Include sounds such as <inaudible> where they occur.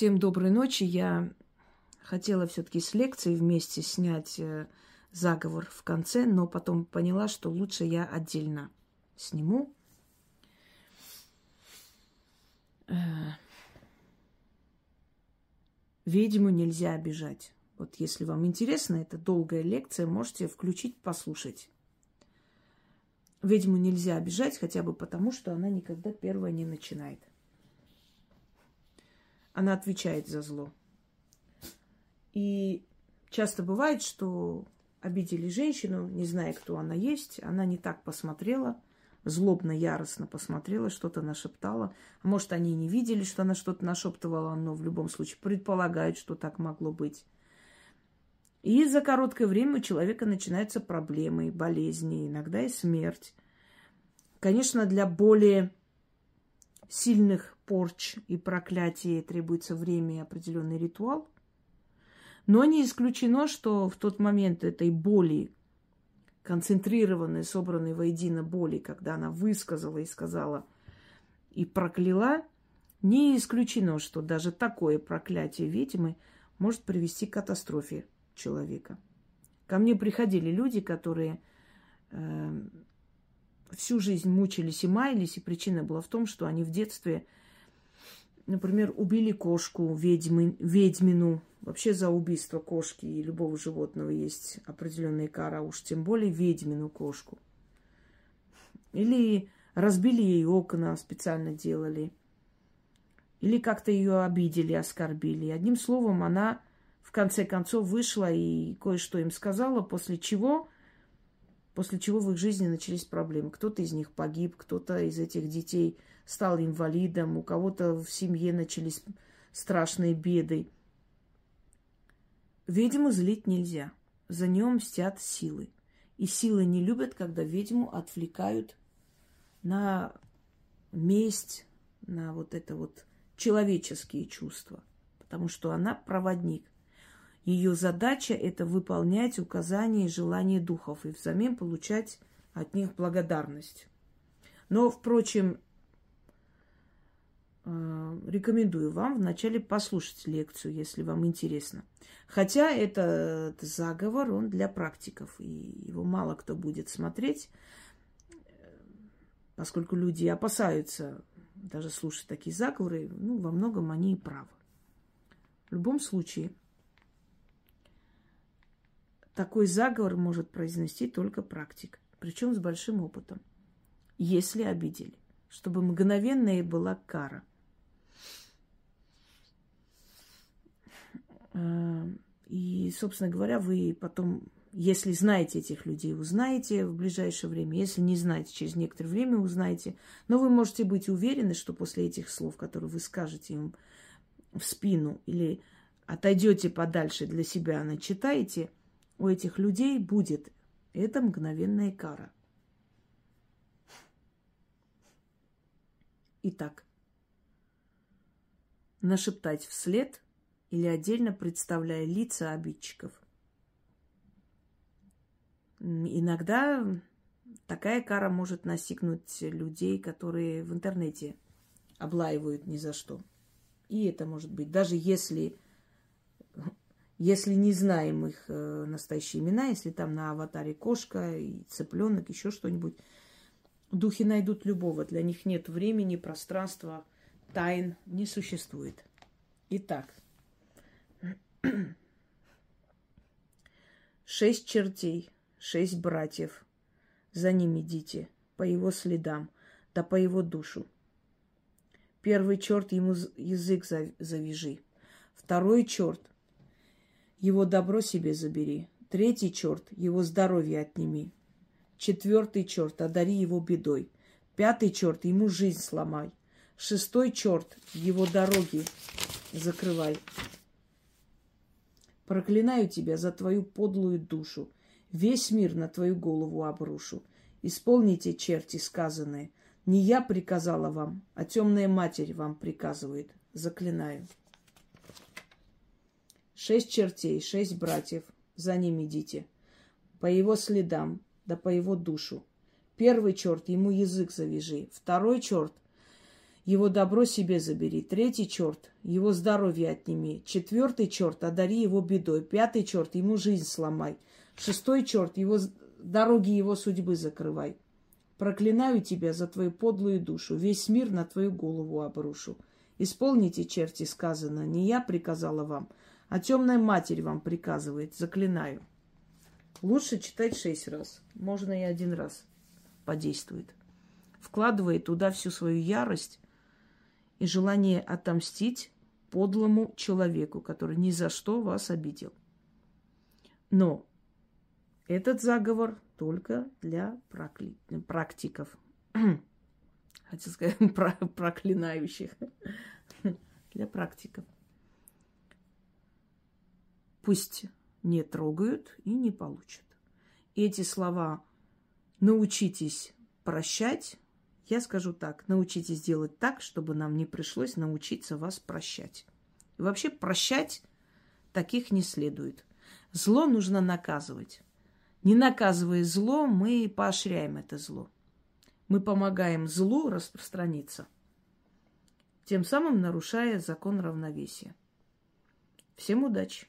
Всем доброй ночи. Я хотела все-таки с лекцией вместе снять э, заговор в конце, но потом поняла, что лучше я отдельно сниму. Э, ведьму нельзя обижать. Вот если вам интересно, это долгая лекция, можете включить, послушать. Ведьму нельзя обижать хотя бы потому, что она никогда первая не начинает. Она отвечает за зло. И часто бывает, что обидели женщину, не зная, кто она есть, она не так посмотрела, злобно, яростно посмотрела, что-то нашептала. Может, они не видели, что она что-то нашептывала, но в любом случае предполагают, что так могло быть. И за короткое время у человека начинаются проблемы, болезни, иногда и смерть. Конечно, для более сильных порч и проклятий требуется время и определенный ритуал. Но не исключено, что в тот момент этой боли, концентрированной, собранной воедино боли, когда она высказала и сказала и прокляла, не исключено, что даже такое проклятие ведьмы может привести к катастрофе человека. Ко мне приходили люди, которые э, всю жизнь мучились и маялись, и причина была в том, что они в детстве, например, убили кошку, ведьмы, ведьмину. Вообще за убийство кошки и любого животного есть определенная кара, уж тем более ведьмину кошку. Или разбили ей окна, специально делали. Или как-то ее обидели, оскорбили. Одним словом, она в конце концов вышла и кое-что им сказала, после чего, после чего в их жизни начались проблемы. Кто-то из них погиб, кто-то из этих детей стал инвалидом, у кого-то в семье начались страшные беды. Ведьму злить нельзя. За нее мстят силы. И силы не любят, когда ведьму отвлекают на месть, на вот это вот человеческие чувства. Потому что она проводник. Ее задача – это выполнять указания и желания духов и взамен получать от них благодарность. Но, впрочем, э, рекомендую вам вначале послушать лекцию, если вам интересно. Хотя это заговор, он для практиков, и его мало кто будет смотреть, поскольку люди опасаются даже слушать такие заговоры, ну, во многом они и правы. В любом случае, такой заговор может произнести только практик, причем с большим опытом, если обидели, чтобы мгновенная была кара. А, и, собственно говоря, вы потом, если знаете этих людей, узнаете в ближайшее время. Если не знаете, через некоторое время узнаете. Но вы можете быть уверены, что после этих слов, которые вы скажете им в спину или отойдете подальше для себя, начитаете – у этих людей будет. Это мгновенная кара. Итак, нашептать вслед или отдельно представляя лица обидчиков. Иногда такая кара может настигнуть людей, которые в интернете облаивают ни за что. И это может быть, даже если если не знаем их э, настоящие имена, если там на аватаре кошка и цыпленок, еще что-нибудь, духи найдут любого. Для них нет времени, пространства, тайн не существует. Итак, <clears throat> шесть чертей, шесть братьев. За ними идите, по его следам, да по его душу. Первый черт ему язык завяжи. Второй черт его добро себе забери. Третий черт, его здоровье отними. Четвертый черт, одари его бедой. Пятый черт, ему жизнь сломай. Шестой черт, его дороги закрывай. Проклинаю тебя за твою подлую душу. Весь мир на твою голову обрушу. Исполните, черти, сказанные. Не я приказала вам, а темная матерь вам приказывает. Заклинаю. Шесть чертей, шесть братьев, за ним идите. По его следам, да по его душу. Первый черт, ему язык завяжи. Второй черт, его добро себе забери. Третий черт, его здоровье отними. Четвертый черт, одари его бедой. Пятый черт, ему жизнь сломай. Шестой черт, его дороги его судьбы закрывай. Проклинаю тебя за твою подлую душу, весь мир на твою голову обрушу. Исполните, черти, сказано, не я приказала вам, а темная матерь вам приказывает, заклинаю. Лучше читать шесть раз, можно и один раз подействует. Вкладывает туда всю свою ярость и желание отомстить подлому человеку, который ни за что вас обидел. Но этот заговор только для прокли... практиков. Хотел сказать, <laughs> про... проклинающих. для практиков. Пусть не трогают и не получат. Эти слова «научитесь прощать» Я скажу так, научитесь делать так, чтобы нам не пришлось научиться вас прощать. И вообще прощать таких не следует. Зло нужно наказывать. Не наказывая зло, мы поощряем это зло. Мы помогаем злу распространиться, тем самым нарушая закон равновесия. Всем удачи!